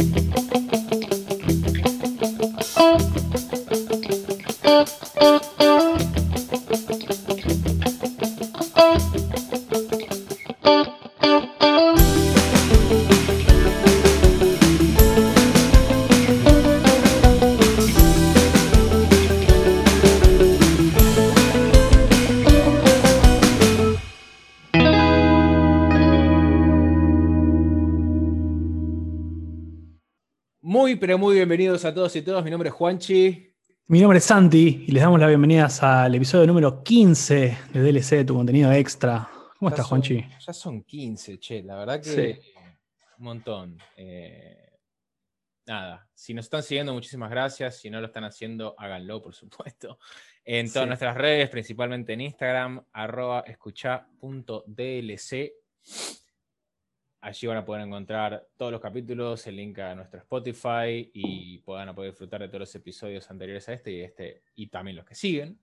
Muy, bienvenidos a todos y todas. Mi nombre es Juanchi. Mi nombre es Santi y les damos las bienvenidas al episodio número 15 de DLC de tu contenido extra. ¿Cómo Ya estás, son- Juanchi? Ya son 15, che. La verdad que Sí. un montón. Eh, nada, si nos están siguiendo, muchísimas gracias. Si no lo están haciendo, háganlo, por supuesto. En todas Sí. nuestras redes, principalmente en Instagram, arroba escucha.dlc. Allí van a poder encontrar todos los capítulos, el link a nuestro Spotify y puedan a poder disfrutar de todos los episodios anteriores a este y este y también los que siguen.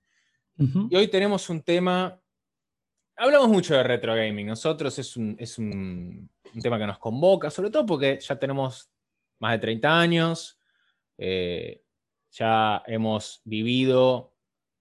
Y hoy tenemos un tema. Hablamos mucho de retro gaming. Nosotros es un, es un, un tema que nos convoca, sobre todo porque ya tenemos más de 30 años. eh, ya hemos vivido.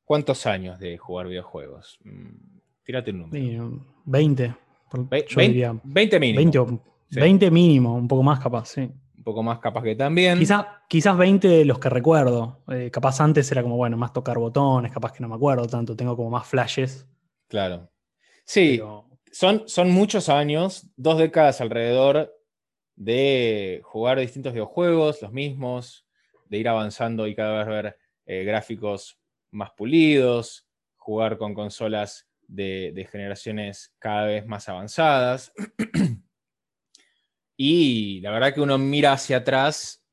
¿Cuántos años de jugar videojuegos? Mm, Tírate un número. Sí, 20. Ve- yo vein- diría 20 mínimo. 20, o- Sí. 20 mínimo, un poco más capaz, sí. Un poco más capaz que también. Quizá- quizás 20 de los que recuerdo. Eh, capaz antes era como, bueno, más tocar botones, capaz que no me acuerdo tanto, tengo como más flashes. Claro. Sí, pero- son, son muchos años, dos décadas alrededor de jugar distintos videojuegos, los mismos, de ir avanzando y cada vez ver eh, gráficos más pulidos, jugar con consolas de, generaciones cada vez más avanzadas. y la verdad que uno mira hacia atrás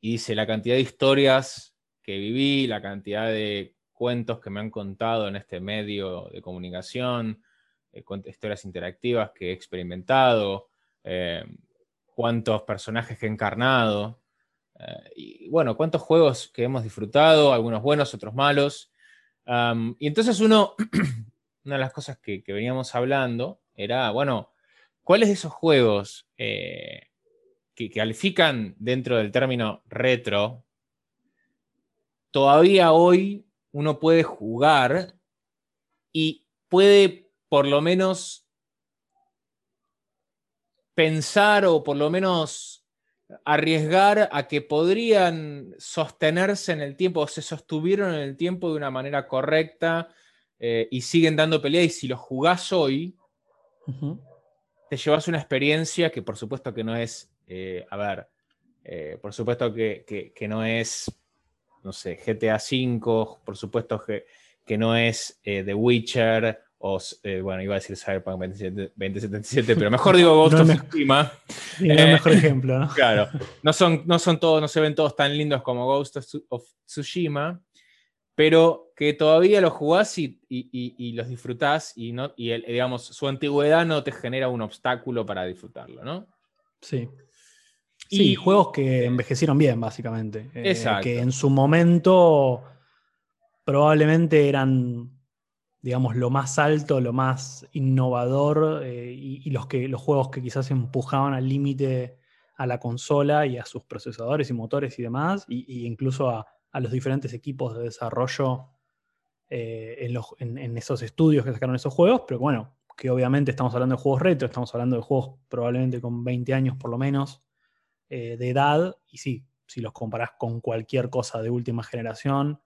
y dice la cantidad de historias que viví, la cantidad de cuentos que me han contado en este medio de comunicación, eh, historias interactivas que he experimentado, eh, cuántos personajes que he encarnado, eh, y bueno, cuántos juegos que hemos disfrutado, algunos buenos, otros malos. Y entonces uno, una de las cosas que, veníamos hablando era, bueno, ¿cuáles de esos juegos eh, que califican dentro del término retro, todavía hoy uno puede jugar y puede por lo menos pensar o por lo menos arriesgar a que podrían sostenerse en el tiempo o se sostuvieron en el tiempo de una manera correcta eh, y siguen dando pelea y si los jugás hoy te llevas una experiencia que por supuesto que no es, eh, a ver, eh, por supuesto que, que- que no es, no sé, GTA V, por supuesto que, que no es The Witcher, o, eh, bueno, iba a decir Cyberpunk 27 2077, pero mejor digo Ghost No of Tsushima. No es el mejor ejemplo, ¿no? Claro, no son, no son todos, no se ven todos tan lindos como Ghost of Tsushima, pero que todavía los jugás y, y- y- y los disfrutás y, no, y el- digamos, su antigüedad no te genera un obstáculo para disfrutarlo, ¿no? Sí. Sí, Y- juegos que envejecieron bien, básicamente. Eh, Exacto. que en su momento probablemente eran, digamos, lo más alto, lo más innovador eh, y, y los, que, los juegos que quizás empujaban al límite a la consola y a sus procesadores y motores y demás, y, y incluso a, a los diferentes equipos de desarrollo eh, en, esos estudios que sacaron esos juegos, pero bueno, que obviamente estamos hablando de juegos retro, estamos hablando de juegos probablemente con 20 años por lo menos eh, de edad, y sí, si los comparás con cualquier cosa de última generación,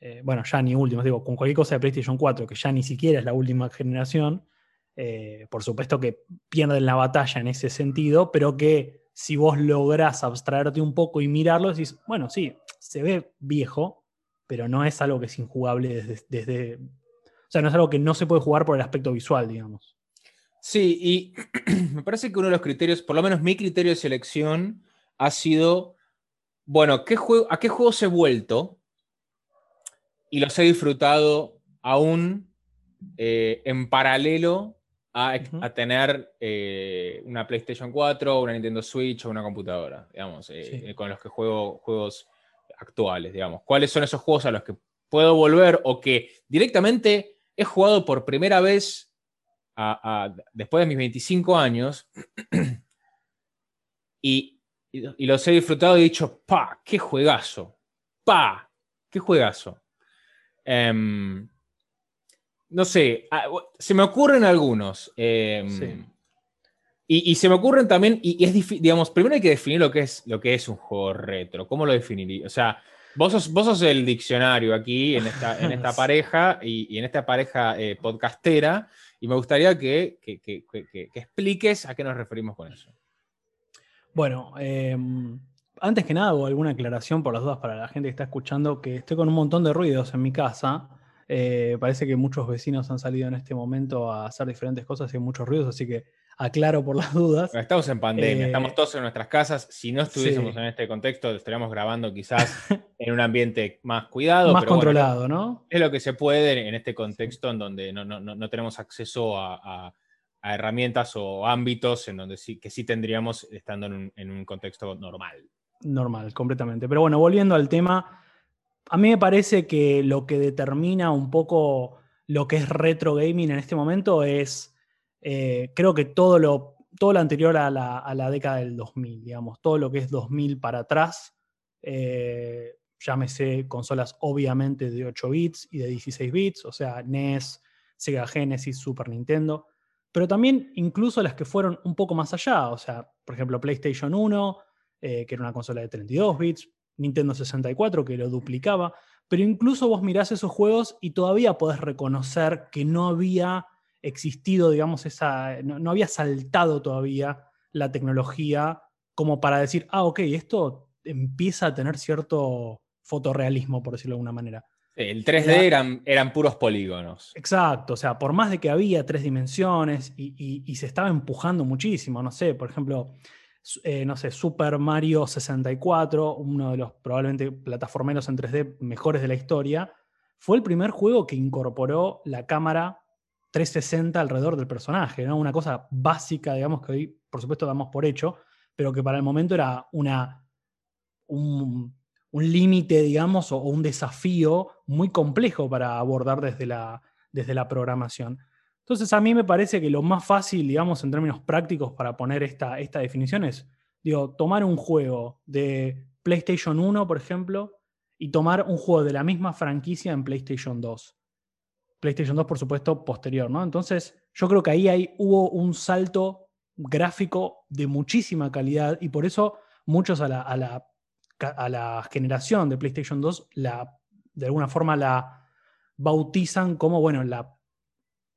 eh, bueno, ya ni última, digo, con cualquier cosa de PlayStation 4, que ya ni siquiera es la última generación, por supuesto que pierden la batalla en ese sentido, pero que si vos lográs abstraerte un poco y mirarlo, decís, bueno, sí, se ve viejo, pero no es algo que es injugable desde, desde- o sea, no es algo que no se puede jugar por el aspecto visual, digamos. Sí, y me parece que uno de los criterios, por lo menos mi criterio de selección, ha sido, bueno, ¿qué juego, ¿a qué juegos he vuelto? Y los he disfrutado aún eh, en paralelo a, tener eh, una PlayStation 4, una Nintendo Switch o una computadora, digamos, eh, Sí. eh, con los que juego juegos actuales, digamos. ¿Cuáles son esos juegos a los que puedo volver o que directamente he jugado por primera vez después de mis 25 años y los he disfrutado y he dicho, pa, qué juegazo, pa, qué juegazo. Em, no sé, se me ocurren algunos. Em, y, se me ocurren también, y, es difícil, digamos, primero hay que definir lo que, es, lo que es un juego retro. ¿Cómo lo definiría? O sea, vos sos, vos sos el diccionario aquí en esta, en esta pareja y, en esta pareja eh, podcastera, y me gustaría que, que, expliques a qué nos referimos con eso. Bueno, em, antes que nada hago alguna aclaración por las dudas para la gente que está escuchando, que estoy con un montón de ruidos en mi casa. Eh, parece que muchos vecinos han salido en este momento a hacer diferentes cosas y hay muchos ruidos, así que aclaro por las dudas. Estamos en pandemia, estamos eh, todos en nuestras casas. Si no estuviésemos en este contexto, estaríamos grabando quizás en un ambiente más cuidado. Más controlado, ¿no? Es lo que se puede en este contexto en donde no, tenemos acceso a, herramientas o ámbitos en donde sí, que sí tendríamos estando en un contexto normal. Normal, completamente. Pero bueno, volviendo al tema, a mí me parece que lo que determina un poco lo que es retro gaming en este momento es, eh, creo que todo lo, todo lo anterior a la, década del 2000, digamos, todo lo que es 2000 para atrás, eh, llámese consolas obviamente de 8 bits y de 16 bits, o sea, NES, Sega Genesis, Super Nintendo, pero también incluso las que fueron un poco más allá, o sea, por ejemplo, PlayStation 1, eh, que era una consola de 32 bits, Nintendo 64, que lo duplicaba, pero incluso vos mirás esos juegos y todavía podés reconocer que no había existido, digamos, esa, no, había saltado todavía la tecnología como para decir, ah, ok, esto empieza a tener cierto fotorrealismo, por decirlo de alguna manera. El 3D eran, eran puros polígonos. Exacto, o sea, por más de que había tres dimensiones y se estaba empujando muchísimo, no sé, por ejemplo, eh, no sé, Super Mario 64, uno de los probablemente plataformeros en 3D mejores de la historia, fue el primer juego que incorporó la cámara 360 alrededor del personaje, ¿no? Una cosa básica, digamos, que hoy, por supuesto, damos por hecho, pero que para el momento era una, un, límite, digamos, o, un desafío muy complejo para abordar desde la, desde la programación. Entonces a mí me parece que lo más fácil, digamos, en términos prácticos para poner esta, esta definición es, digo, tomar un juego de PlayStation 1, por ejemplo, y tomar un juego de la misma franquicia en PlayStation 2. PlayStation 2, por supuesto, posterior, ¿no? Entonces, yo creo que ahí hubo un salto gráfico de muchísima calidad y por eso muchos a la, a la, a la generación de PlayStation 2 la, de alguna forma la bautizan como, bueno, la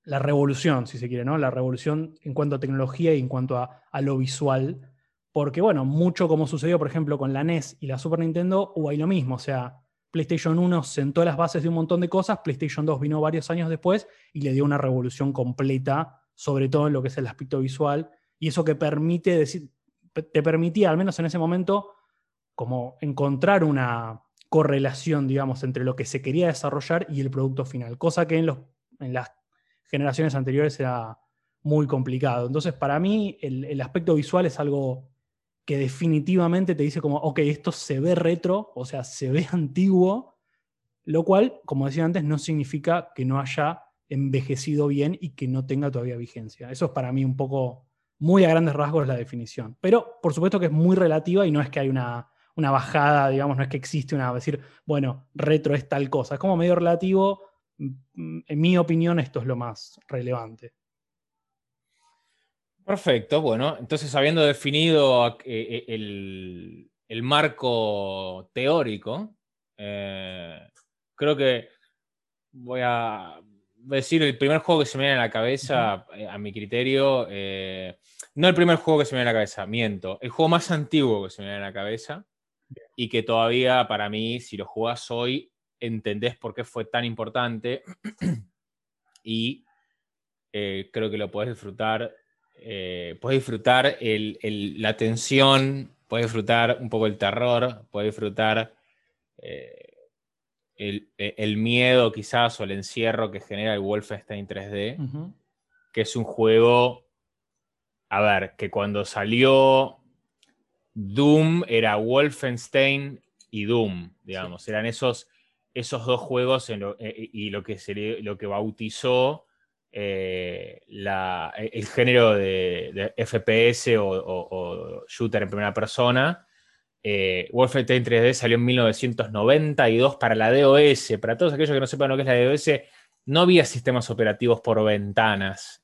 la revolución, si se quiere, ¿no? La revolución en cuanto a tecnología y en cuanto a, lo visual. Porque, bueno, mucho como sucedió, por ejemplo, con la NES y la Super Nintendo, hubo ahí lo mismo. O sea, PlayStation 1 sentó las bases de un montón de cosas, PlayStation 2 vino varios años después y le dio una revolución completa, sobre todo en lo que es el aspecto visual. Y eso que permite decir, te permitía, al menos en ese momento, como encontrar una correlación, digamos, entre lo que se quería desarrollar y el producto final. Cosa que en, los, en las generaciones anteriores era muy complicado. Entonces, para mí, el, aspecto visual es algo que definitivamente te dice como, ok, esto se ve retro, o sea, se ve antiguo, lo cual, como decía antes, no significa que no haya envejecido bien y que no tenga todavía vigencia. Eso es para mí un poco, muy a grandes rasgos la definición. Pero, por supuesto que es muy relativa y no es que hay una, una bajada, digamos, no es que existe una, decir, bueno, retro es tal cosa. Es como medio relativo Mm, en mi opinión, esto es lo más relevante. Perfecto, bueno, entonces habiendo definido eh, eh, el, marco teórico, eh, creo que voy a decir el primer juego que se me viene a la cabeza, a mi criterio, no el primer juego que se me viene a la cabeza, miento, el juego más antiguo que se me viene a la cabeza y que todavía para mí, si lo jugás hoy, entendés por qué fue tan importante y eh, creo que lo podés disfrutar. Eh, puedes disfrutar la tensión, puedes disfrutar un poco el terror, puedes disfrutar eh, el, miedo quizás o el encierro que genera el Wolfenstein 3D, que es un juego, a ver, que cuando salió Doom era Wolfenstein y Doom, digamos, eran esos esos dos juegos eh, y lo que, se lo que bautizó eh, e, el género de, FPS o, shooter en primera persona, eh, Wolfenstein 3D salió en 1992 para la DOS. Para todos aquellos que no sepan lo que es la DOS, no había sistemas operativos por ventanas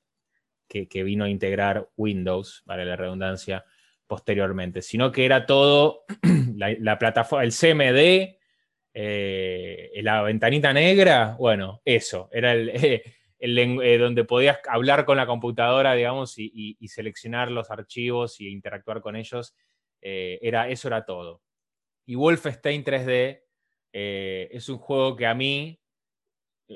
que, vino a integrar Windows, para la redundancia, posteriormente, sino que era todo la, plataforma, el CMD, eh, la ventanita negra, bueno, eso, era el, eh, donde podías hablar con la computadora, digamos, y, seleccionar los archivos y interactuar con ellos eh, era, eso era todo. Y Wolfenstein 3D eh, es un juego que a mí,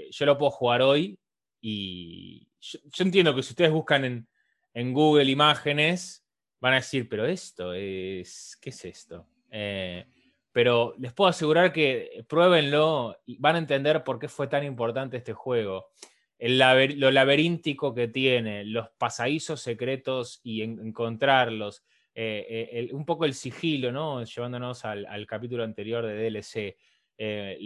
yo lo puedo jugar hoy y yo, entiendo que si ustedes buscan en, Google imágenes, van a decir, pero esto es, ¿qué es esto? pero les puedo asegurar que pruébenlo y van a entender por qué fue tan importante este juego. El lo laberíntico que tiene, los pasadizos secretos y encontrarlos, eh, eh, un poco el sigilo, ¿no? Llevándonos al, capítulo anterior de DLC. Eh,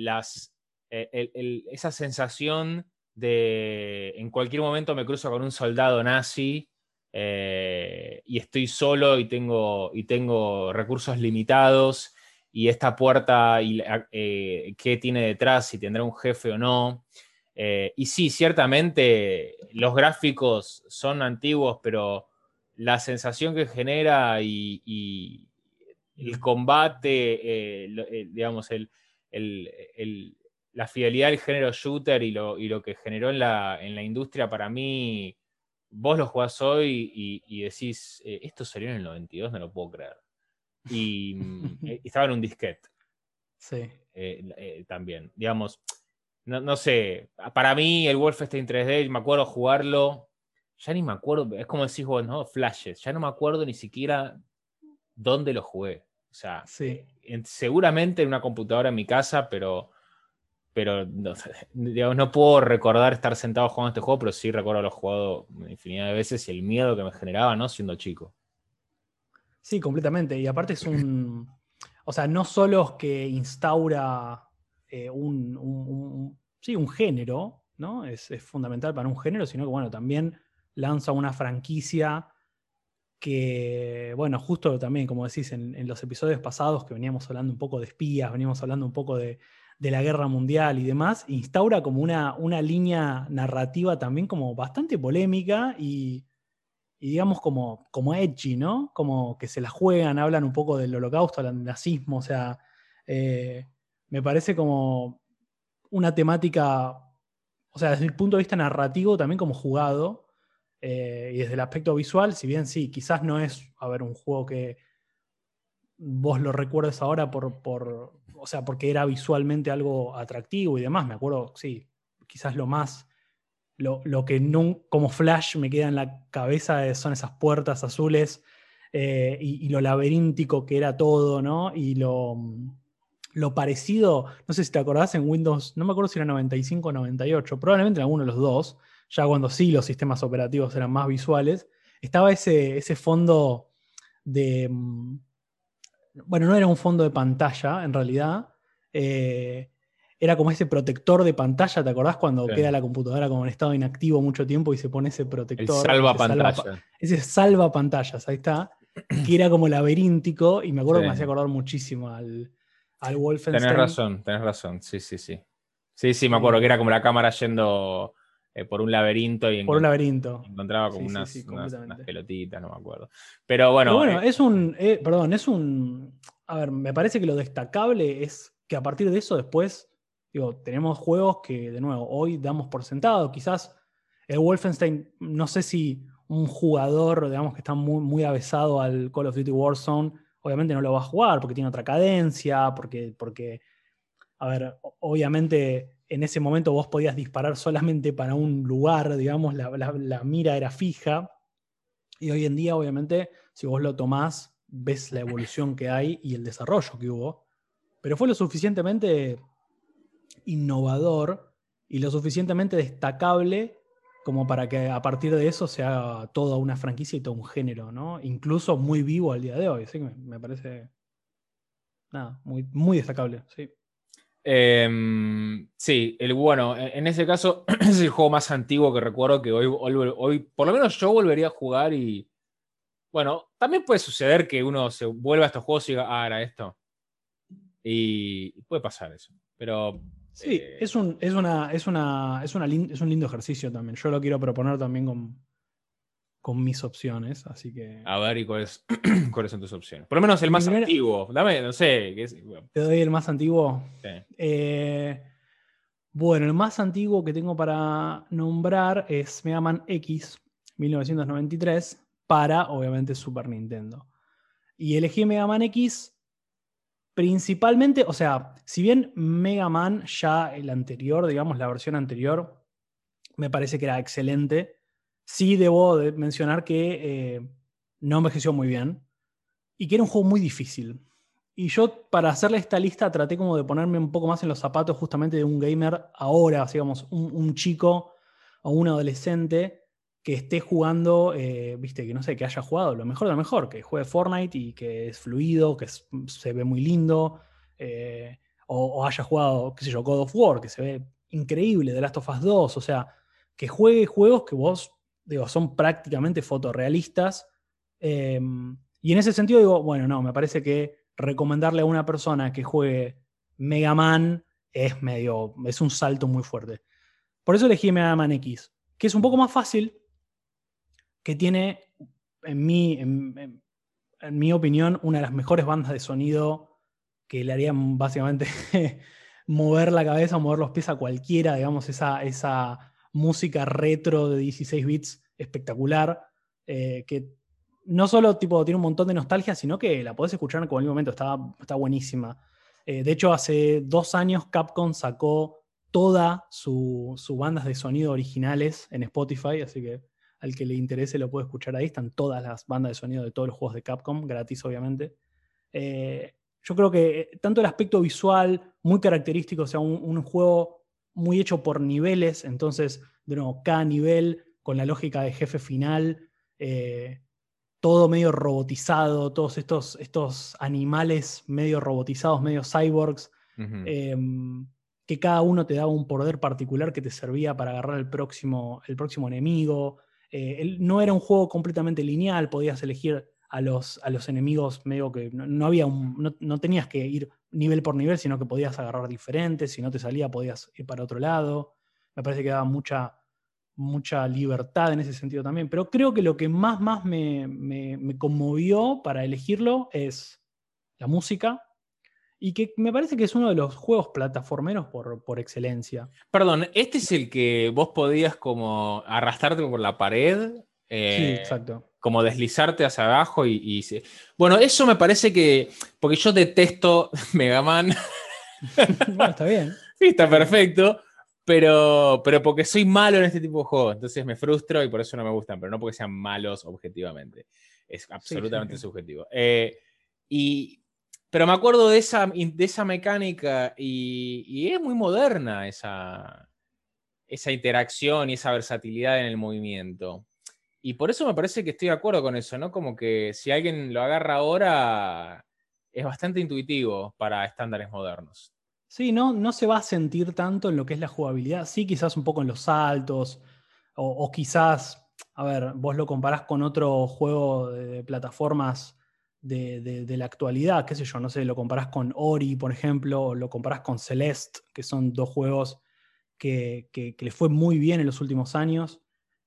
esa sensación de en cualquier momento me cruzo con un soldado nazi y estoy solo y tengo, y tengo recursos limitados y esta puerta qué tiene detrás, si tendrá un jefe o no. Y sí, ciertamente los gráficos son antiguos, pero la sensación que genera y, el combate, eh, eh, digamos, el, la fidelidad del género shooter y lo, y lo que generó en la, en la, industria, para mí, vos lo jugás hoy y, decís, eh, esto salió en el 92, no lo puedo creer. Y, estaba en un disquete. Sí. también, digamos, no, no, sé, para mí el Wolfenstein 3D, me acuerdo jugarlo ya ni me acuerdo, es como decís vos, ¿no? Flashes, ya no me acuerdo ni siquiera dónde lo jugué. O sea, sí. seguramente en una computadora en mi casa, pero, pero no, digamos, no puedo recordar estar sentado jugando este juego, pero sí recuerdo haberlo jugado infinidad de veces y el miedo que me generaba, ¿no? Siendo chico. Sí, completamente. Y aparte es un. O sea, no solo es que instaura eh, un, sí, un género, ¿no? Es, es, fundamental para un género, sino que, bueno, también lanza una franquicia que, bueno, justo también, como decís, en, los episodios pasados que veníamos hablando un poco de espías, veníamos hablando un poco de, la guerra mundial y demás, instaura como una, una, línea narrativa también como bastante polémica y, digamos como, como edgy, ¿no? Como que se la juegan, hablan un poco del holocausto, del nazismo, o sea, eh, me parece como una temática, o sea, desde el punto de vista narrativo también como jugado, eh, y desde el aspecto visual, si bien sí, quizás no es, a ver, un juego que vos lo recuerdes ahora por, por, o sea, porque era visualmente algo atractivo y demás, me acuerdo, sí, quizás lo más, lo, que no, como flash me queda en la cabeza son esas puertas azules eh, y, lo laberíntico que era todo, ¿no? Y lo, lo parecido, no sé si te acordás en Windows, no me acuerdo si era 95 o 98, probablemente en alguno de los dos, ya cuando sí los sistemas operativos eran más visuales, estaba ese, ese fondo de... Mm, bueno, no era un fondo de pantalla, en realidad. Eh, era como ese protector de pantalla, ¿te acordás cuando queda la computadora como en estado inactivo mucho tiempo y se pone ese protector? El salva pantalla. ese salva pantallas, ahí está. Que era como laberíntico y me acuerdo que me hacía acordar muchísimo al, al Wolfenstein. Tenés razón, tenés razón, sí, sí, sí. Sí, sí, me acuerdo que era como la cámara yendo eh, por un laberinto y por un laberinto. encontraba como unas, pelotitas, no me acuerdo. Pero bueno. bueno, eh, es un. Eh, perdón, es un. A ver, me parece que lo destacable es que a partir de eso después, digo, tenemos juegos que, de nuevo, hoy damos por sentado. Quizás el Wolfenstein, no sé si un jugador, digamos, que está muy, muy avesado al Call of Duty Warzone, obviamente no lo va a jugar porque tiene otra cadencia, porque, porque a ver, obviamente en ese momento vos podías disparar solamente para un lugar, digamos, la, mira era fija. Y hoy en día, obviamente, si vos lo tomás, ves la evolución que hay y el desarrollo que hubo. Pero fue lo suficientemente innovador y lo suficientemente destacable como para que a partir de eso sea toda una franquicia y todo un género, ¿no? Incluso muy vivo al día de hoy. ¿sí? Me, parece nada, muy, muy destacable, sí. Em, sí, el, bueno, e, en ese caso es el juego más antiguo que recuerdo que hoy, hoy, por lo menos yo volvería a jugar y, bueno, también puede suceder que uno se vuelva a estos juegos y diga, ah, era esto. Y puede pasar eso. Pero. Sí, eh, es, un, es, una, es, una, es, una es un lindo ejercicio también. Yo lo quiero proponer también con, con mis opciones, así que... A ver, ¿y cuáles, cuáles son tus opciones? Por lo menos el más antiguo. Dame, no sé. ¿Te doy el más antiguo? Sí. Eh, bueno, el más antiguo que tengo para nombrar es Mega Man X, 1993, para, obviamente, Super Nintendo. Y elegí Mega Man X principalmente, o sea, si bien Mega Man ya el anterior, digamos, la versión anterior, me parece que era excelente, sí debo de mencionar que eh, no envejeció muy bien y que era un juego muy difícil. Y yo, para hacerle esta lista, traté como de ponerme un poco más en los zapatos justamente de un gamer ahora, digamos, un, un chico o un adolescente que esté jugando, eh, viste, que no sé, que haya jugado lo mejor de lo mejor, que juegue Fortnite y que es fluido, que se ve muy lindo, eh, o, haya jugado, qué sé yo, God of War, que se ve increíble, The Last of Us 2, o sea, que juegue juegos que vos, digo, son prácticamente fotorrealistas. Em, y en ese sentido digo, bueno, no, me parece que recomendarle a una persona que juegue Mega Man es medio, es un salto muy fuerte. Por eso elegí Mega Man X, que es un poco más fácil, que tiene, en mi, en, mi opinión, una de las mejores bandas de sonido que le harían básicamente mover la cabeza, mover los pies a cualquiera, digamos, esa, esa música retro de 16 bits espectacular, eh, que no solo tipo, tiene un montón de nostalgia, sino que la podés escuchar en cualquier momento, está, está buenísima. Eh, de hecho, hace dos años Capcom sacó toda su, su bandas de sonido originales en Spotify, así que al que le interese lo puede escuchar ahí. Están todas las bandas de sonido de todos los juegos de Capcom, gratis obviamente. Eh, yo creo que eh, tanto el aspecto visual, muy característico, o sea, un, juego muy hecho por niveles, entonces, de nuevo, cada nivel con la lógica de jefe final, eh, todo medio robotizado, todos estos, estos animales medio robotizados, medio cyborgs, em, que cada uno te daba un poder particular que te servía para agarrar el próximo, el próximo enemigo. Eh, no era un juego completamente lineal, podías elegir a los, a los enemigos medio que no, había no, tenías que ir nivel por nivel, sino que podías agarrar diferentes, si no te salía podías ir para otro lado. Me parece que daba mucha, mucha libertad en ese sentido también, pero creo que lo que más, más me, me conmovió para elegirlo es la música, y que me parece que es uno de los juegos plataformeros por, excelencia. Perdón, ¿este es el que vos podías como arrastrarte por la pared? Eh, sí, exacto. Como deslizarte hacia abajo y, Bueno, eso me parece que... Porque yo detesto Mega Man. bueno, está bien. Sí, está perfecto. Pero, pero porque soy malo en este tipo de juegos, entonces me frustro y por eso no me gustan, pero no porque sean malos objetivamente. Es absolutamente subjetivo. Eh, y, pero me acuerdo de esa, de esa mecánica y, es muy moderna esa, esa interacción y esa versatilidad en el movimiento. Y por eso me parece que estoy de acuerdo con eso, ¿no? Como que si alguien lo agarra ahora, es bastante intuitivo para estándares modernos. Sí, no, no se va a sentir tanto en lo que es la jugabilidad. Sí, quizás un poco en los saltos, o, quizás, a ver, vos lo comparás con otro juego de plataformas de, la actualidad, qué sé yo, no sé, lo comparás con Ori, por ejemplo, o lo comparás con Celeste, que son dos juegos que, que, les fue muy bien en los últimos años.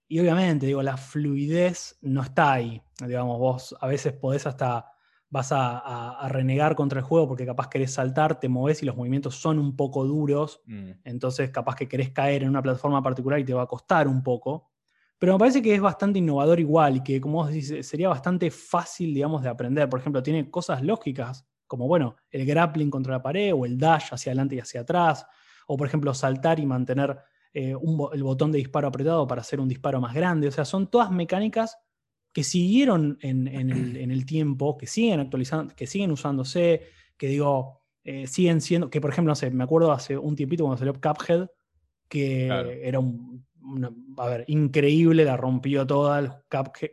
Y obviamente, digo, la fluidez no está ahí. Digamos, vos a veces podés hasta, vas a, renegar contra el juego porque capaz querés saltar, te moves y los movimientos son un poco duros. Mm. Entonces, capaz que querés caer en una plataforma particular y te va a costar un poco. Pero me parece que es bastante innovador igual y que, como vos decís, sería bastante fácil, digamos, de aprender. Por ejemplo, tiene cosas lógicas, como, bueno, el grappling contra la pared o el dash hacia adelante y hacia atrás. O, por ejemplo, saltar y mantener eh, el botón de disparo apretado para hacer un disparo más grande. O sea, son todas mecánicas que siguieron en, el, tiempo, que siguen actualizando, que siguen usándose, que digo, eh, siguen siendo, que por ejemplo, no sé, me acuerdo hace un tiempito cuando salió Cuphead, que era un a ver, increíble, la rompió toda el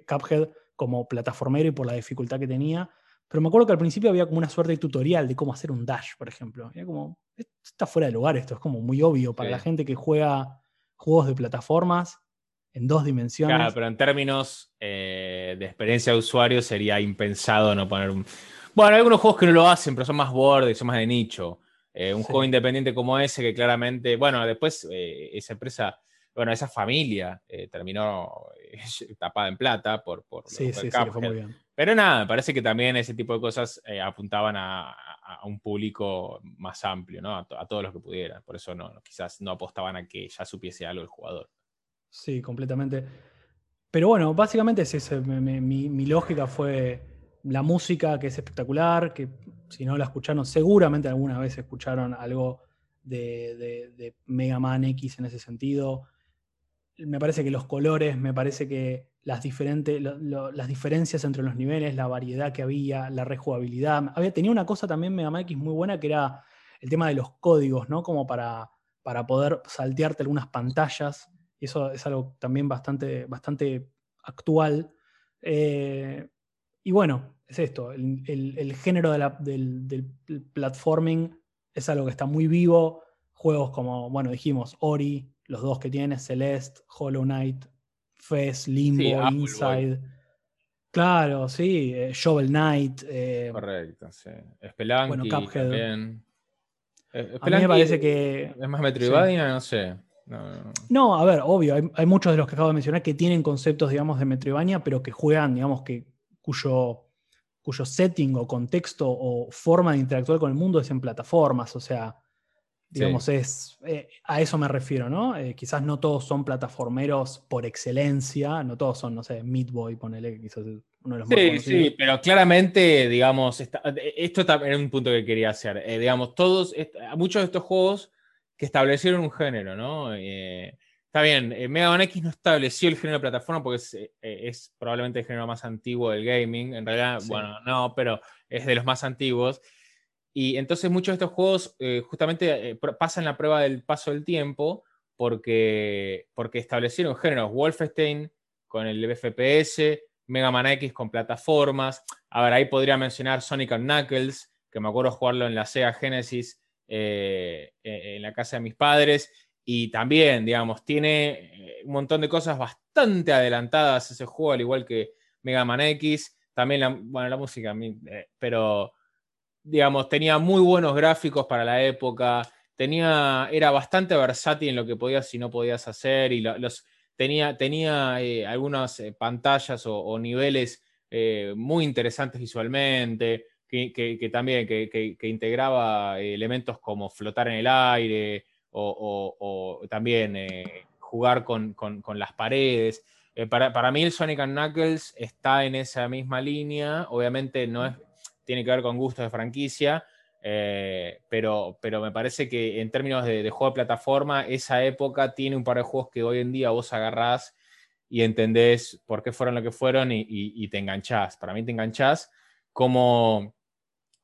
Cuphead como plataformero y por la dificultad que tenía. Pero me acuerdo que al principio había como una suerte de tutorial de cómo hacer un dash, por ejemplo. Era como, está fuera de lugar esto, es como muy obvio para la gente que juega juegos de plataformas. en dos dimensiones. Claro, pero en términos eh, de experiencia de usuario sería impensado no poner un... Bueno, hay algunos juegos que no lo hacen, pero son más bordes, son más de nicho. Eh, un juego independiente como ese que claramente, bueno, después eh, esa empresa, bueno, esa familia terminó tapada en plata por... por sí, sí, sí, fue muy bien. Pero nada, me parece que también ese tipo de cosas apuntaban a, un público más amplio, ¿no? A, todos los que pudieran. Por eso no, quizás no apostaban a que ya supiese algo el jugador. Sí, completamente. Pero bueno, básicamente es. Mi, lógica fue la música, que es espectacular, que si no la escucharon, seguramente alguna vez escucharon algo de, Mega Man X en ese sentido. Me parece que los colores, me parece que las, las diferencias entre los niveles, la variedad que había, la rejugabilidad. Había, tenía una cosa también Mega X muy buena que era el tema de los códigos, ¿no? Como para, para poder saltearte algunas pantallas y eso es algo también bastante, bastante actual. Eh, y bueno, es esto, el, género del, platforming es algo que está muy vivo. Juegos como, bueno, dijimos, Ori, los dos que tiene, Celeste, Hollow Knight, Fez, Limbo, Inside. Claro, sí, eh, Shovel Knight. Eh, Correcto, sí. Spelunky bueno, Cuphead. También. a mí me parece que... Es más Metroidvania, no sé. No, a ver, obvio, hay, muchos de los que acabo de mencionar que tienen conceptos, digamos, de Metroidvania, pero que juegan, digamos, que cuyo, cuyo setting o contexto o forma de interactuar con el mundo es en plataformas, o sea, digamos, es, eh, a eso me refiero, ¿no? Eh, quizás no todos son plataformeros por excelencia, no todos son, no sé, Meat Boy, ponele, quizás uno de los sí, más Sí, pero claramente, digamos, esto también es un punto que quería hacer, eh, digamos, todos, muchos de estos juegos que establecieron un género, ¿no? Eh, está bien, eh, Mega Man X no estableció el género de plataforma porque es, eh, probablemente el género más antiguo del gaming. En realidad, bueno, no, pero es de los más antiguos. Y entonces muchos de estos juegos justamente pasan la prueba del paso del tiempo porque, porque establecieron géneros. Wolfenstein con el FPS, Mega Man X con plataformas. A ver, ahí podría mencionar Sonic Knuckles, que me acuerdo jugarlo en la Sega Genesis eh, eh, en la casa de mis padres. Y también, digamos, tiene eh, un montón de cosas bastante adelantadas ese juego, al igual que Mega Man X. También, bueno, la música, pero, digamos, tenía muy buenos gráficos para la época. Tenía, era bastante versátil en lo que podías y no podías hacer. Y los, tenía, tenía algunas pantallas o niveles muy interesantes visualmente que, también que, integraba elementos como flotar en el aire o, también eh, jugar con, las paredes. Eh, para, mí el Sonic Knuckles está en esa misma línea, obviamente no es, tiene que ver con gustos de franquicia, eh, pero, pero me parece que en términos de, juego de plataforma, esa época tiene un par de juegos que hoy en día vos agarrás y entendés por qué fueron lo que fueron y, y te enganchás. Para mí te enganchás como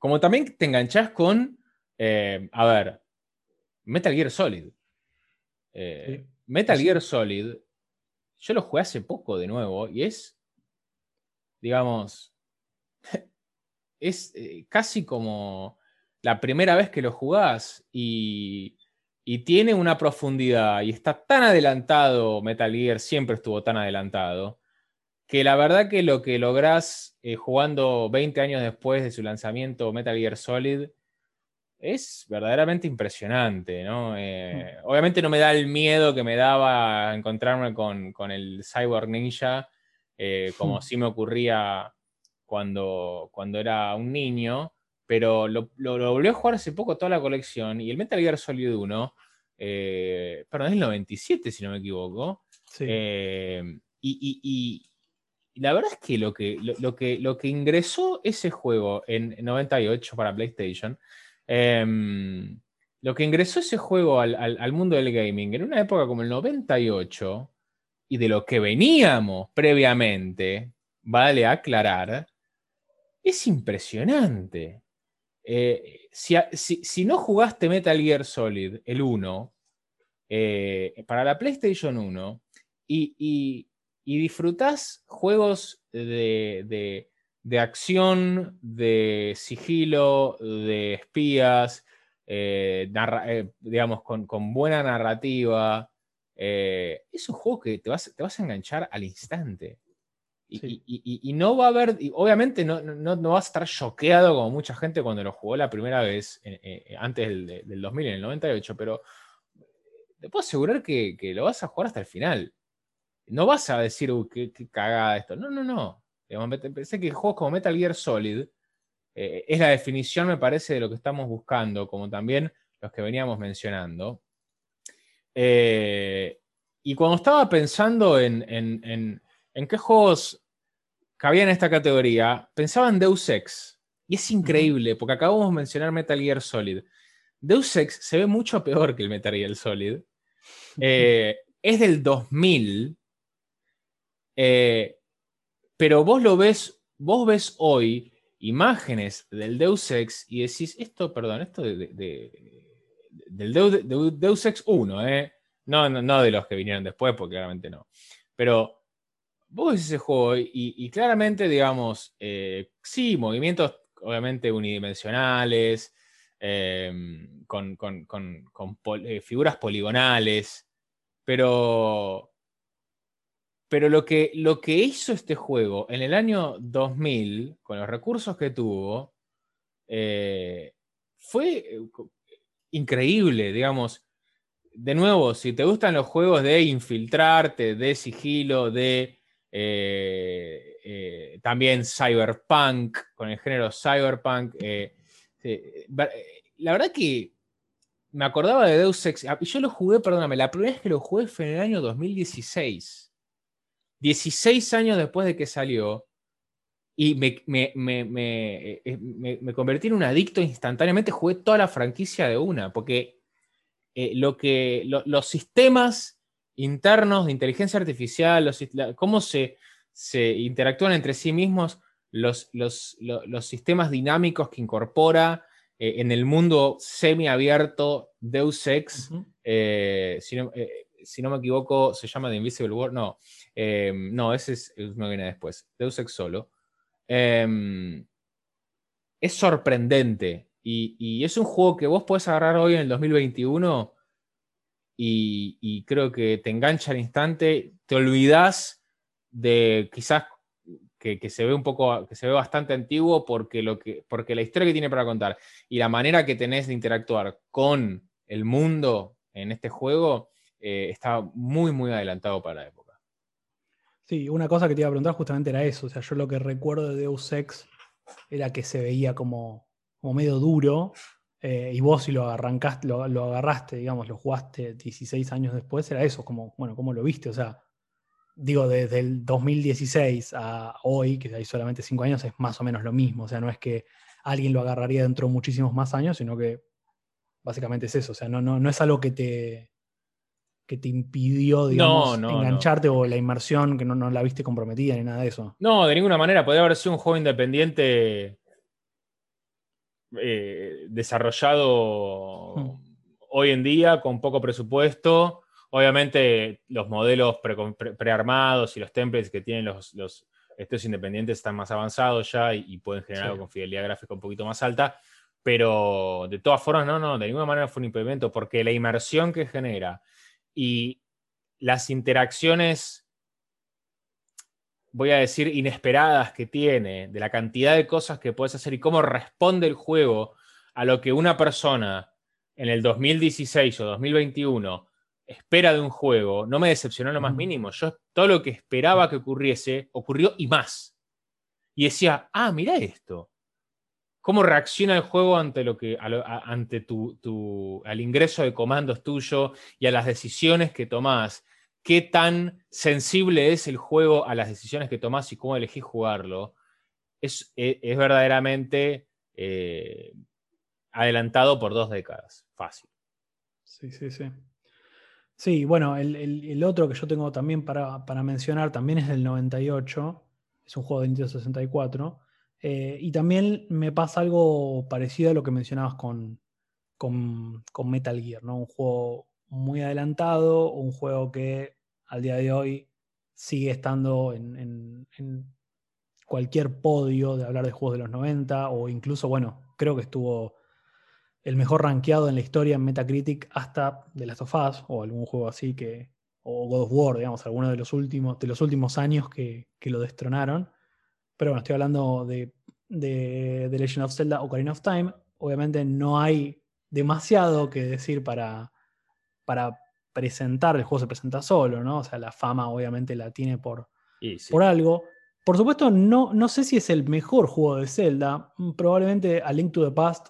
como también te enganchas con, eh, a ver, Metal Gear Solid. Eh, Metal Gear Solid, yo lo jugué hace poco de nuevo y es, digamos, es eh, casi como la primera vez que lo jugás y, y, tiene una profundidad y está tan adelantado, Metal Gear siempre estuvo tan adelantado, que la verdad que lo que lográs eh, jugando 20 años después de su lanzamiento Metal Gear Solid es verdaderamente impresionante, ¿no? Eh, mm. Obviamente no me da el miedo que me daba encontrarme con, el Cyborg Ninja, eh, como si me ocurría cuando, cuando era un niño, pero lo, lo, volví a jugar hace poco toda la colección y el Metal Gear Solid 1, perdón, es el 97 si no me equivoco, sí. y la verdad es que lo que, lo, que, lo que ingresó ese juego en 98 para PlayStation, em, lo que ingresó ese juego al, mundo del gaming en una época como el 98 y de lo que veníamos previamente, vale aclarar, es impresionante. Eh, si, no jugaste Metal Gear Solid, el 1, eh, para la PlayStation 1, y y disfrutás juegos de, acción, de sigilo, de espías, eh, digamos, con, buena narrativa, es un juego que te vas a enganchar al instante. Y, no va a haber, obviamente no, no, no, vas a estar choqueado como mucha gente cuando lo jugó la primera vez, antes del, del, 2000, en el 98, pero te puedo asegurar que, lo vas a jugar hasta el final. No vas a decir, uy, qué, cagada esto. No, no, no. Pensé que juegos como Metal Gear Solid eh, es la definición, me parece, de lo que estamos buscando, como también los que veníamos mencionando. Eh, y cuando estaba pensando en, en, qué juegos cabían en esta categoría, pensaba en Deus Ex. Y es increíble, porque acabamos de mencionar Metal Gear Solid. Deus Ex se ve mucho peor que el Metal Gear Solid. Eh, es del 2000, eh, pero vos lo ves, vos ves hoy imágenes del Deus Ex y decís, esto, perdón, esto de, del Deus, Ex 1, eh, no, no, de los que vinieron después, porque claramente no. Pero vos ves ese juego y, claramente, digamos, sí, movimientos obviamente unidimensionales, con, figuras poligonales, pero, pero lo, que, lo que hizo este juego en el año 2000, con los recursos que tuvo, eh, fue eh, increíble, digamos. De nuevo, si te gustan los juegos de infiltrarte, de sigilo, de eh, también cyberpunk, con el género cyberpunk, la verdad que me acordaba de Deus Ex. Ah, yo lo jugué, perdóname, la primera vez que lo jugué fue en el año 2016. 16 años después de que salió. Y me, eh, eh, convertí en un adicto instantáneamente. Jugué toda la franquicia de una. Porque eh, lo que, los sistemas internos de inteligencia artificial, cómo se, se, interactúan entre sí mismos, los, los, los sistemas dinámicos que incorpora eh, en el mundo semiabierto Deus Ex, eh, eh, si, no, me equivoco, se llama The Invisible World. No, no, ese es uno que viene después. Deus Ex solo. Em, es sorprendente y, es un juego que vos podés agarrar hoy en el 2021 y, creo que te engancha al instante, te olvidás de quizás que, se ve un poco, que se ve bastante antiguo porque, lo que, porque la historia que tiene para contar y la manera que tenés de interactuar con el mundo en este juego eh, está muy, muy adelantado para la época. Sí, una cosa que te iba a preguntar justamente era eso. O sea, yo lo que recuerdo de Deus Ex era que se veía como, como medio duro. Eh, y vos si lo arrancaste, lo, lo, agarraste, digamos, lo jugaste 16 años después, era eso, como, bueno, ¿cómo lo viste? O sea, digo, desde el 2016 a hoy, que hay solamente cinco años, es más o menos lo mismo. O sea, no es que alguien lo agarraría dentro de muchísimos más años, sino que básicamente es eso. O sea, no, no, no es algo que te, que te impidió, digamos, engancharte o la inmersión, que no, no, la viste comprometida ni nada de eso. No, de ninguna manera. Podría haber sido un juego independiente eh, desarrollado hmm. hoy en día con poco presupuesto. Obviamente los modelos prearmados y los templates que tienen los, los estudios independientes están más avanzados ya y, pueden generar algo con fidelidad gráfica un poquito más alta, pero de todas formas, no, no, de ninguna manera fue un impedimento porque la inmersión que genera y las interacciones, voy a decir, inesperadas que tiene, de la cantidad de cosas que puedes hacer y cómo responde el juego a lo que una persona en el 2016 o 2021 espera de un juego no me decepcionó lo más mínimo. Yo todo lo que esperaba que ocurriese ocurrió y más. Y decía, ah, mira esto. ¿Cómo reacciona el juego ante lo que ante tu, al ingreso de comandos tuyo y a las decisiones que tomás? ¿Qué tan sensible es el juego a las decisiones que tomás y cómo elegís jugarlo? Es, e, es, verdaderamente eh, adelantado por dos décadas. Fácil. Sí, sí, sí. Sí, bueno, el, otro que yo tengo también para, mencionar también es del 98, es un juego de Nintendo 64, eh, y también me pasa algo parecido a lo que mencionabas con, con, Metal Gear, ¿no? Un juego muy adelantado, un juego que al día de hoy sigue estando en, cualquier podio de hablar de juegos de los 90, o incluso, bueno, creo que estuvo el mejor rankeado en la historia en Metacritic hasta The Last of Us o algún juego así que, o God of War, digamos, algunos de los últimos, de los últimos años que, lo destronaron. Pero bueno, estoy hablando de, de, Legend of Zelda Ocarina of Time. Obviamente no hay demasiado que decir para, para presentar, el juego se presenta solo, ¿no? O sea, la fama obviamente la tiene por, por algo. Por supuesto, no, no sé si es el mejor juego de Zelda. Mm, probablemente A Link to the Past,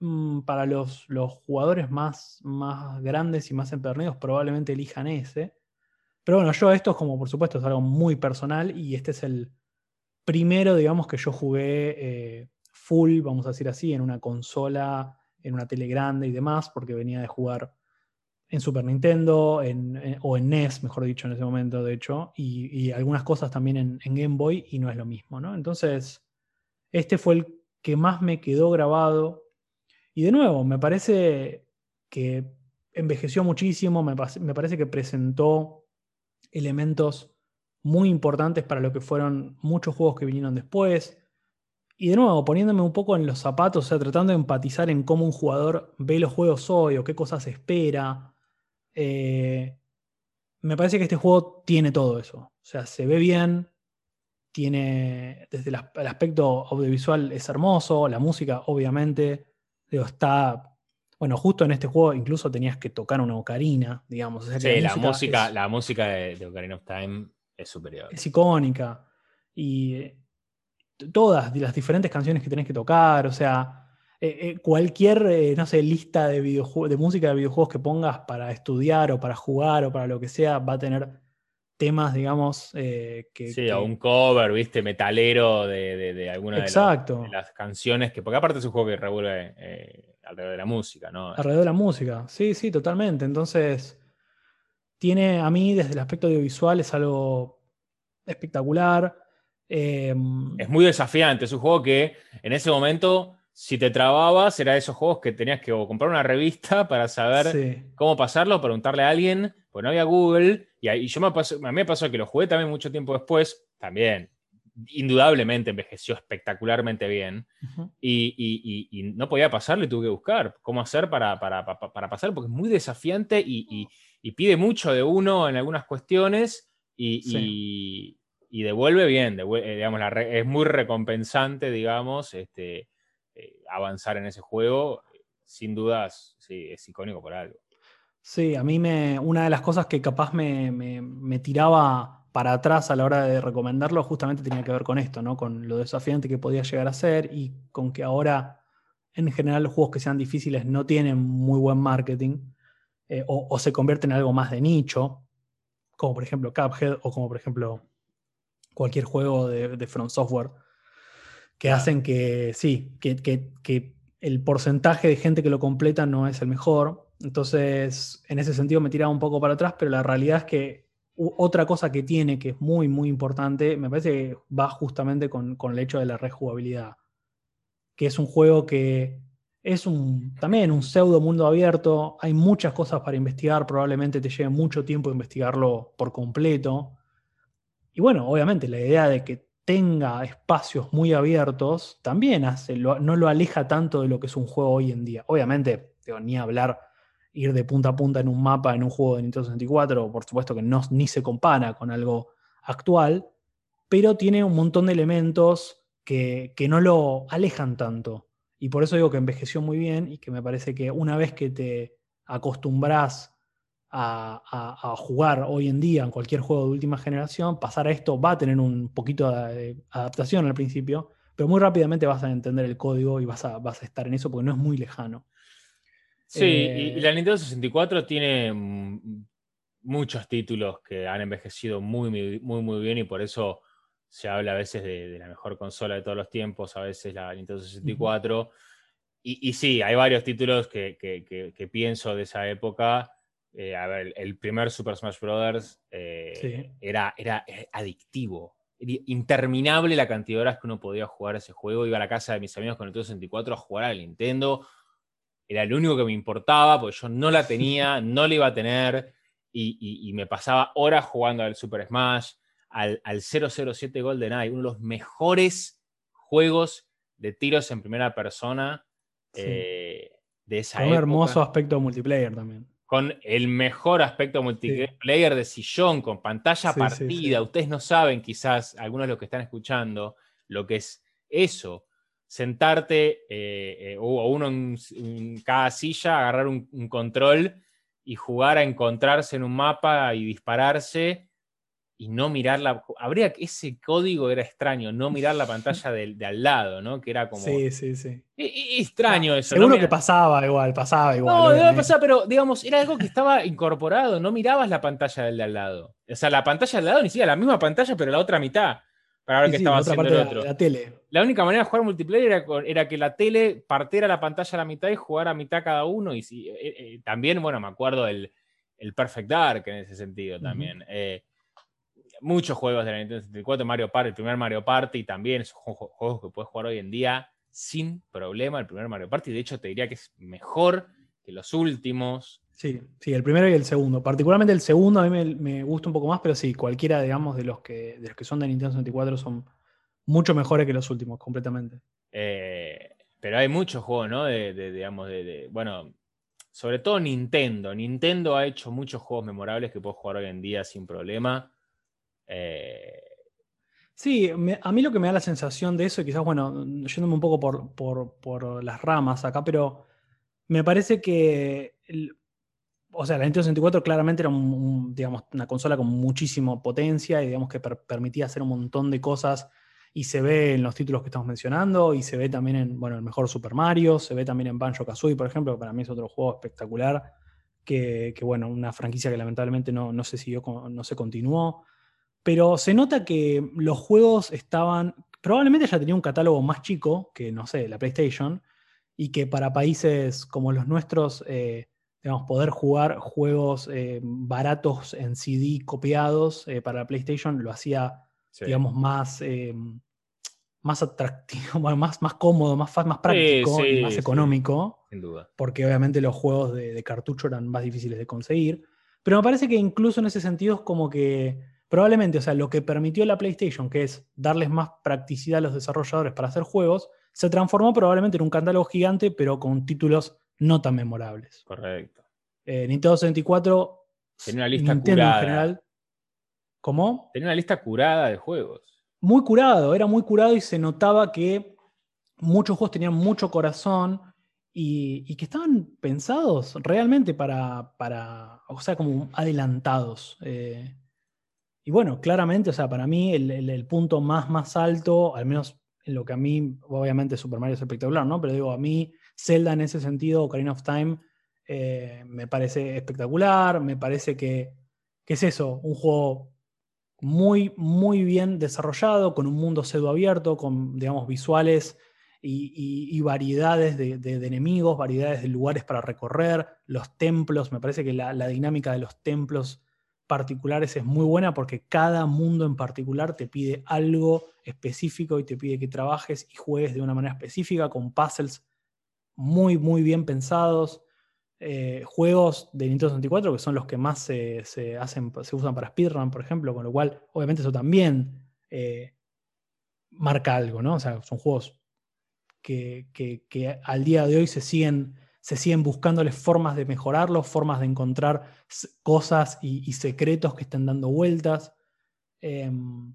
mm, para los, los jugadores más, más grandes y más empernidos, probablemente elijan ese. Pero bueno, yo esto es como, por supuesto, es algo muy personal y este es el primero, digamos, que yo jugué eh, full, vamos a decir así, en una consola, en una tele grande y demás, porque venía de jugar en Super Nintendo o en NES, mejor dicho, en ese momento, de hecho, y, algunas cosas también en, Game Boy y no es lo mismo, ¿no? Entonces, este fue el que más me quedó grabado. Y de nuevo, me parece que envejeció muchísimo, me, me parece que presentó elementos muy importantes para lo que fueron muchos juegos que vinieron después. Y de nuevo, poniéndome un poco en los zapatos, o sea, tratando de empatizar en cómo un jugador ve los juegos hoy o qué cosas espera, eh, me parece que este juego tiene todo eso. O sea, se ve bien, tiene, desde el, aspecto audiovisual es hermoso, la música obviamente, está, bueno, justo en este juego incluso tenías que tocar una ocarina, digamos. sí, la música, la música, de, Ocarina of Time es superior. Es icónica. Y todas las diferentes canciones que tenés que tocar, o sea, eh, eh, cualquier, eh, no sé, lista de, de música de videojuegos que pongas para estudiar o para jugar o para lo que sea, va a tener temas, digamos, que... Sí, o un cover, viste, metalero de, de, alguna de, las canciones, que porque aparte es un juego que revuelve alrededor de la música, ¿no? Alrededor de la música, sí, sí, totalmente. Entonces, tiene a mí desde el aspecto audiovisual es algo espectacular. Em, es muy desafiante, es un juego que en ese momento si te trababas, era de esos juegos que tenías que comprar una revista para saber cómo pasarlo, preguntarle a alguien, pues no había Google. Y, ahí, yo me pasó, a mí me pasó que lo jugué también mucho tiempo después, también. Indudablemente envejeció espectacularmente bien y, no podía pasarlo y tuve que buscar cómo hacer para, para, para, pasar, porque es muy desafiante y, pide mucho de uno en algunas cuestiones y, devuelve bien, eh, digamos, es muy recompensante, digamos, este, eh, avanzar en ese juego, sin dudas, sí, es icónico por algo. Sí, a mí me, una de las cosas que capaz me, tiraba para atrás a la hora de recomendarlo justamente tenía que ver con esto, ¿no? Con lo desafiante que podía llegar a ser y con que ahora en general los juegos que sean difíciles no tienen muy buen marketing eh, o, se convierten en algo más de nicho, como por ejemplo Cuphead o como por ejemplo cualquier juego de, de From Software que hacen que, sí, que, el porcentaje de gente que lo completa no es el mejor. Entonces, en ese sentido me tiraba un poco para atrás, pero la realidad es que otra cosa que tiene, que es muy, muy importante, me parece que va justamente con, el hecho de la rejugabilidad. Que es un juego que es un, también un pseudo mundo abierto, hay muchas cosas para investigar, probablemente te lleve mucho tiempo investigarlo por completo. Y bueno, obviamente la idea de que tenga espacios muy abiertos, también hace, no lo aleja tanto de lo que es un juego hoy en día. Obviamente, ni hablar, ir de punta a punta en un mapa en un juego de Nintendo 64, por supuesto que no, ni se compara con algo actual, pero tiene un montón de elementos que, que no lo alejan tanto. Y por eso digo que envejeció muy bien y que me parece que una vez que te acostumbras a, jugar hoy en día en cualquier juego de última generación, pasar a esto va a tener un poquito de adaptación al principio, pero muy rápidamente vas a entender el código y vas a, vas a estar en eso porque no es muy lejano. Sí, y, eh, la Nintendo 64 tiene muchos títulos que han envejecido muy, muy, muy bien y por eso se habla a veces de, la mejor consola de todos los tiempos, a veces la Nintendo 64. y, y, sí, hay varios títulos que, que pienso de esa época eh, a ver, el primer Super Smash Bros. Eh, era, era, eh, adictivo. interminable la cantidad de horas que uno podía jugar ese juego. Iba a la casa de mis amigos con el 64 a jugar al Nintendo. Era lo único que me importaba, porque yo no la tenía, no la iba a tener. Y, me pasaba horas jugando al Super Smash, al, al 007 GoldenEye, uno de los mejores juegos de tiros en primera persona de esa Un hermoso aspecto multiplayer también. Con el mejor aspecto multiplayer de sillón, con pantalla partida. Ustedes no saben, quizás, algunos de los que están escuchando, lo que es eso. Sentarte eh, eh, o uno en, cada silla, agarrar un, control y jugar a encontrarse en un mapa y dispararse y no mirar la. Habría ese código era extraño, no mirar la pantalla de, al lado, ¿no? Que era como. Sí, sí, sí. E, e, extraño eso. Seguro que pasaba igual, pasaba igual. No, debe pasar, pero digamos, era algo que estaba incorporado, no mirabas la pantalla del de al lado. O sea, la pantalla del lado ni siquiera la misma pantalla, pero la otra mitad. Para ver qué estaba haciendo el otro. La, tele. La única manera de jugar multiplayer era, que la tele partiera la pantalla a la mitad y jugara a mitad cada uno. Y si, eh, eh, también, bueno, me acuerdo del el Perfect Dark en ese sentido también muchos juegos de la Nintendo 64, Mario Party, el primer Mario Party también, son juegos que puedes jugar hoy en día sin problema, el primer Mario Party, de hecho te diría que es mejor que los últimos. Sí, sí, el primero y el segundo. Particularmente el segundo a mí me, gusta un poco más, pero sí, cualquiera, digamos, de los que, de los que son de Nintendo 64 son mucho mejores que los últimos, completamente. Eh, pero hay muchos juegos, ¿no? De, digamos, de, bueno, sobre todo Nintendo. Nintendo ha hecho muchos juegos memorables que puedo jugar hoy en día sin problema. Eh, sí, a mí lo que me da la sensación de eso, y quizás, bueno, yéndome un poco por, las ramas acá, pero me parece que, o sea, la Nintendo 64 claramente era una consola con muchísima potencia y digamos que permitía hacer un montón de cosas y se ve en los títulos que estamos mencionando y se ve también en, bueno, el mejor Super Mario, se ve también en Banjo Kazooie, por ejemplo, que para mí es otro juego espectacular, que, bueno, una franquicia que lamentablemente no, no se siguió, no se continuó. Pero se nota que los juegos estaban. Probablemente ya tenía un catálogo más chico que, no sé, la PlayStation. Y que para países como los nuestros, eh, digamos, poder jugar juegos eh, baratos en CD copiados eh, para la PlayStation lo hacía, digamos, más, más atractivo, más, más cómodo, más, más práctico y más económico. Sin duda. Porque obviamente los juegos de, de cartucho eran más difíciles de conseguir. Pero me parece que incluso en ese sentido es como que Probablemente, o sea, lo que permitió la PlayStation, que es darles más practicidad a los desarrolladores para hacer juegos, se transformó probablemente en un catálogo gigante, pero con títulos no tan memorables. Correcto. Eh, Nintendo 64, Tenía una lista curada. en general. ¿Cómo? Tenía una lista curada de juegos. Muy curado, era muy curado y se notaba que muchos juegos tenían mucho corazón y, que estaban pensados realmente para, para, o sea, como adelantados. Eh, y bueno, claramente, o sea, para mí el, punto más, más alto, al menos en lo que a mí, obviamente Super Mario es espectacular, ¿no? Pero digo, a mí Zelda en ese sentido, Ocarina of Time, eh, me parece espectacular, me parece que, es eso, un juego muy, muy bien desarrollado, con un mundo pseudo abierto, con, digamos, visuales y, variedades de, enemigos, variedades de lugares para recorrer, los templos, me parece que la dinámica de los templos particulares es muy buena porque cada mundo en particular te pide algo específico y te pide que trabajes y juegues de una manera específica con puzzles muy, muy bien pensados. Eh, juegos de Nintendo 64 que son los que más se, hacen, se usan para speedrun, por ejemplo, con lo cual obviamente eso también eh, marca algo, ¿no? O sea, son juegos que, que al día de hoy se siguen se siguen buscándoles formas de mejorarlo, formas de encontrar cosas y, secretos que estén dando vueltas. Em,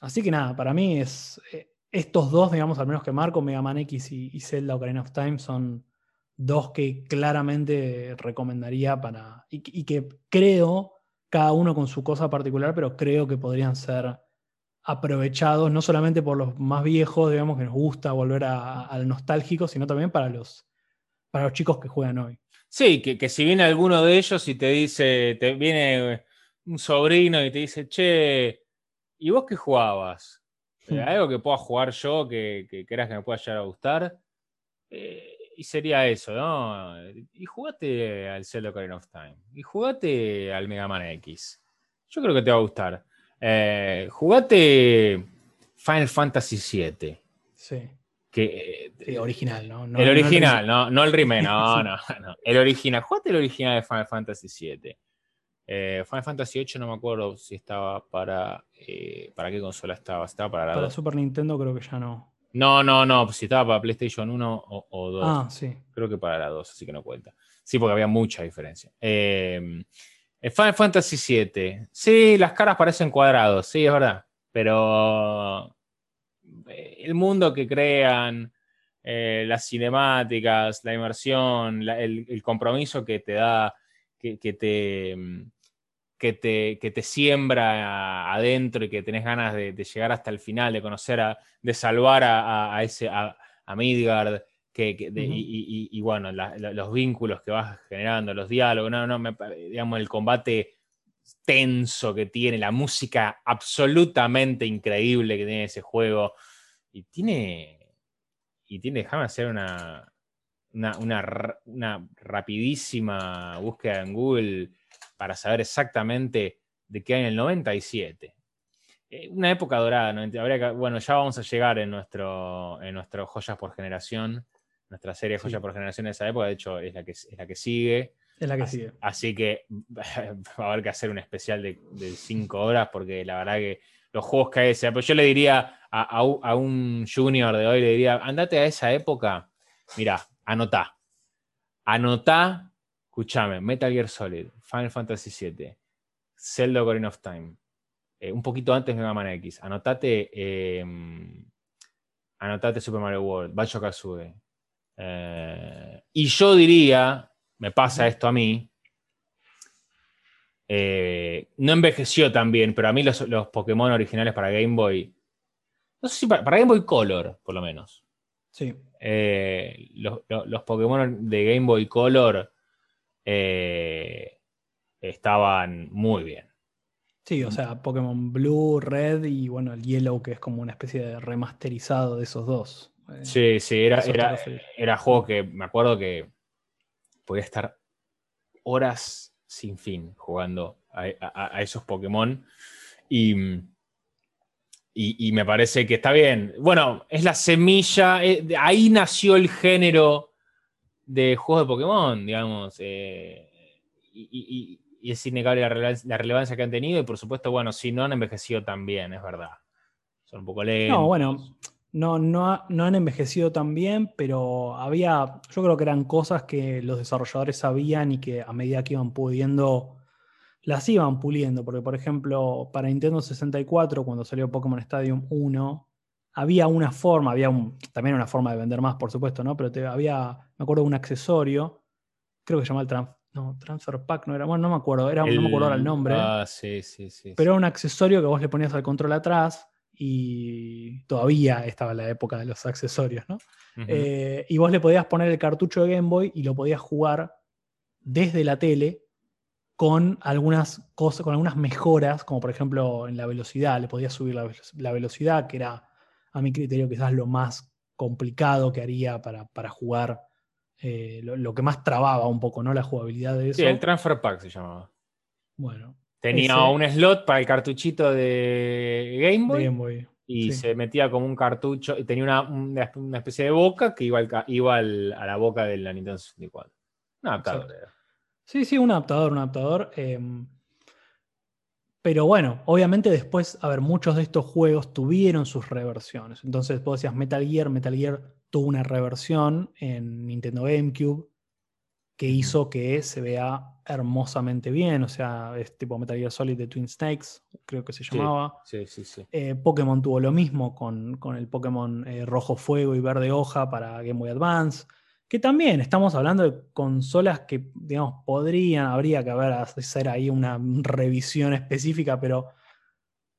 así que nada, para mí es eh, estos dos, digamos, al menos que marco, Mega Man X y, Zelda Ocarina of Time, son dos que claramente recomendaría para. Y, que creo, cada uno con su cosa particular, pero creo que podrían ser aprovechados, no solamente por los más viejos, digamos, que nos gusta volver al nostálgico, sino también para los para los chicos que juegan hoy. Sí, que, si viene alguno de ellos y te dice, te viene un sobrino y te dice, che, ¿y vos qué jugabas? Eh, hmm. ¿Algo que pueda jugar yo que, que creas que me pueda llegar a gustar? Eh, y sería eso, ¿no? Y jugate al Zelda Ocarina of Time. Y jugate al Mega Man X. Yo creo que te va a gustar. Eh, jugate Final Fantasy VII. Sí. Que, original, ¿no? el original, no, no, el remake, no, no, no. El original. Jugate el original de Final Fantasy VII. Eh, Final Fantasy VIII no me acuerdo si estaba para. Eh, ¿Para qué consola estaba? ¿Estaba para Para Super Nintendo creo que ya no. No, no, no, si estaba para PlayStation 1 o, 2. Ah, sí. Creo que para la 2, así que no cuenta. Sí, porque había mucha diferencia. Eh, Final Fantasy VII. Sí, las caras parecen cuadrados, sí, es verdad. Pero el mundo que crean, eh, las cinemáticas, la inmersión, el, compromiso que te da, que, te, que, te, que te siembra adentro y que tenés ganas de, llegar hasta el final, de conocer, a, de salvar a, ese, a, Midgard. Que, y, bueno, los vínculos que vas generando, los diálogos, no, no, digamos, el combate tenso que tiene, la música absolutamente increíble que tiene ese juego. Y tiene, y tiene, déjame hacer una, una, rapidísima búsqueda en Google para saber exactamente de qué año, el 97. Eh, una época dorada, bueno, ya vamos a llegar en nuestro, en nuestro Joyas por Generación, nuestra serie Joyas por Generación de esa época, de hecho es la que, es la que sigue. Es la que así, sigue. Así que va a haber que hacer un especial de, de cinco horas, porque la verdad que los juegos que hay, pero yo le diría a, un junior de hoy, le diría, andate a esa época, mira, anotá. Anotá, escúchame, Metal Gear Solid, Final Fantasy VII, Zelda Ocarina of Time, eh, un poquito antes Mega Man X, anotate, em, anotate Super Mario World, Banjo Kazooie. Eh, y yo diría, me pasa esto a mí, eh, no envejeció tan bien, pero a mí los, Pokémon originales para Game Boy, no sé si para, Game Boy Color, por lo menos. Sí. Eh, los, Pokémon de Game Boy Color eh, estaban muy bien. Sí, o sea, Pokémon Blue, Red y bueno, el Yellow, que es como una especie de remasterizado de esos dos. Sí, sí, era, era, era juego que me acuerdo que podía estar horas sin fin jugando a, esos Pokémon. Y, y, me parece que está bien. Bueno, es la semilla, eh, ahí nació el género de juegos de Pokémon, digamos. Eh, y, es innegable la, relevancia que han tenido. Y por supuesto, bueno, si no han envejecido tan bien, es verdad. Son un poco lentos. No, bueno, no, no, no, han envejecido tan bien, pero había, yo creo que eran cosas que los desarrolladores sabían y que a medida que iban pudiendo, las iban puliendo. Porque, por ejemplo, para Nintendo 64, cuando salió Pokémon Stadium 1, había una forma, había un, también una forma de vender más, por supuesto, ¿no? Pero te, había, me acuerdo, un accesorio, creo que se llama el Transfer Pack, no era, bueno, no me acuerdo, era, no me acuerdo ahora el nombre. Ah, sí, sí, sí. Pero era un accesorio que vos le ponías al control atrás y todavía estaba la época de los accesorios, ¿no? Eh, y vos le podías poner el cartucho de Game Boy y lo podías jugar desde la tele con algunas cosas, con algunas mejoras, como por ejemplo en la velocidad, le podías subir la, velocidad, que era a mi criterio quizás lo más complicado que haría para, jugar, eh, lo, que más trababa un poco, ¿no? La jugabilidad de eso. Sí, el Transfer Pack se llamaba. Bueno, Tenía un slot para el cartuchito de Game Boy. y se metía como un cartucho. Y tenía una, especie de boca que iba, iba a la boca de la Nintendo 64. Un adaptador. Sí, sí, un adaptador, un adaptador. Em, pero bueno, obviamente después, a ver, muchos de estos juegos tuvieron sus reversiones. Entonces, vos decías Metal Gear, Metal Gear tuvo una reversión en Nintendo GameCube que hizo que se vea hermosamente bien, o sea, es tipo Metal Gear Solid de Twin Snakes, creo que se llamaba. Sí, sí, sí. Eh, Pokémon tuvo lo mismo con, el Pokémon eh, Rojo Fuego y Verde Hoja para Game Boy Advance, que también estamos hablando de consolas que, digamos, podrían, habría que haber, hacer ahí una revisión específica, pero,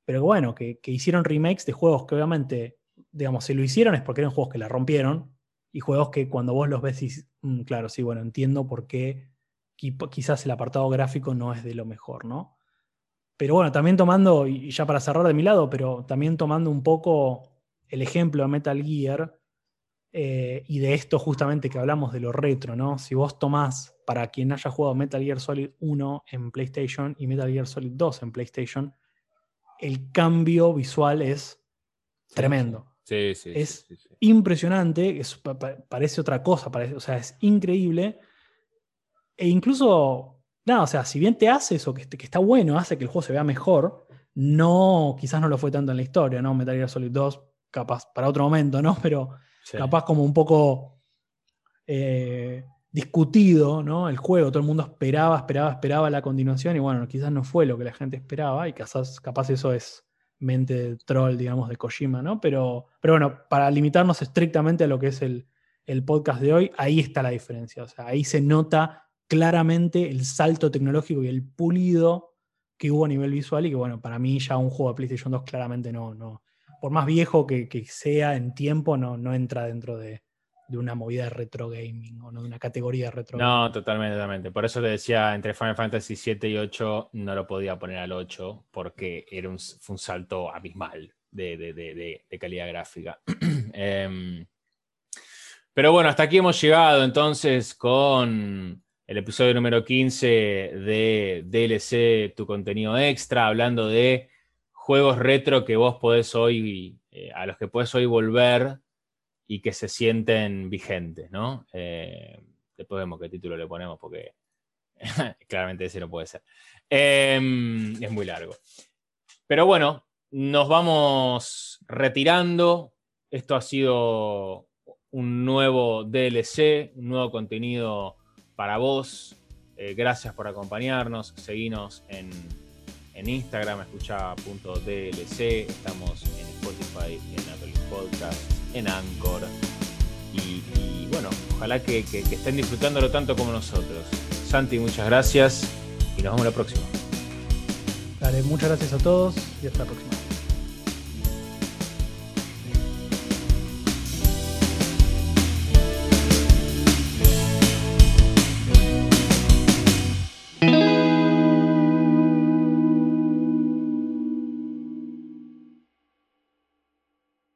pero bueno, que, que hicieron remakes de juegos que obviamente, digamos, si lo hicieron es porque eran juegos que la rompieron, y juegos que cuando vos los ves, y, mm, claro, sí, bueno, entiendo por qué quizás el apartado gráfico no es de lo mejor, ¿no? Pero bueno, también tomando, y ya para cerrar de mi lado, pero también tomando un poco el ejemplo de Metal Gear eh, y de esto justamente que hablamos de lo retro, ¿no? Si vos tomás, para quien haya jugado Metal Gear Solid 1 en PlayStation y Metal Gear Solid 2 en PlayStation, el cambio visual es tremendo. Sí, sí, es impresionante, parece otra cosa, parece, o sea, es increíble. E incluso, nada, o sea, si bien te hace eso, que, que, está bueno, hace que el juego se vea mejor, no, quizás no lo fue tanto en la historia, ¿no? Metal Gear Solid 2 capaz para otro momento, ¿no? Pero capaz como un poco eh, discutido, ¿no? El juego, todo el mundo esperaba, esperaba, esperaba la continuación y bueno, quizás no fue lo que la gente esperaba y quizás, capaz eso es mente troll, digamos, de Kojima, ¿no? Pero, pero bueno, para limitarnos estrictamente a lo que es el, el podcast de hoy, ahí está la diferencia. O sea, ahí se nota claramente el salto tecnológico y el pulido que hubo a nivel visual y que bueno, para mí ya un juego de PlayStation 2 claramente no, no por más viejo que, sea en tiempo, no, no entra dentro de, una movida de retro gaming o no de una categoría de retro No, totalmente, totalmente. Por eso te decía, entre Final Fantasy 7 y 8 no lo podía poner al 8 porque era un, fue un salto abismal de, calidad gráfica. Em, pero bueno, hasta aquí hemos llegado entonces con el episodio número 15 de DLC, tu contenido extra, hablando de juegos retro que vos podés hoy, eh, a los que podés hoy volver y que se sienten vigentes, ¿no? Eh, después vemos qué título le ponemos porque claramente ese no puede ser. Em, es muy largo. Pero bueno, nos vamos retirando. Esto ha sido un nuevo DLC, un nuevo contenido para vos. Eh, gracias por acompañarnos. Seguinos en, Instagram, escucha.dlc. Estamos en Spotify, en Apple Podcast, en Anchor. Y, bueno, ojalá que, que estén disfrutándolo tanto como nosotros. Santi, muchas gracias y nos vemos la próxima. Dale, muchas gracias a todos y hasta la próxima.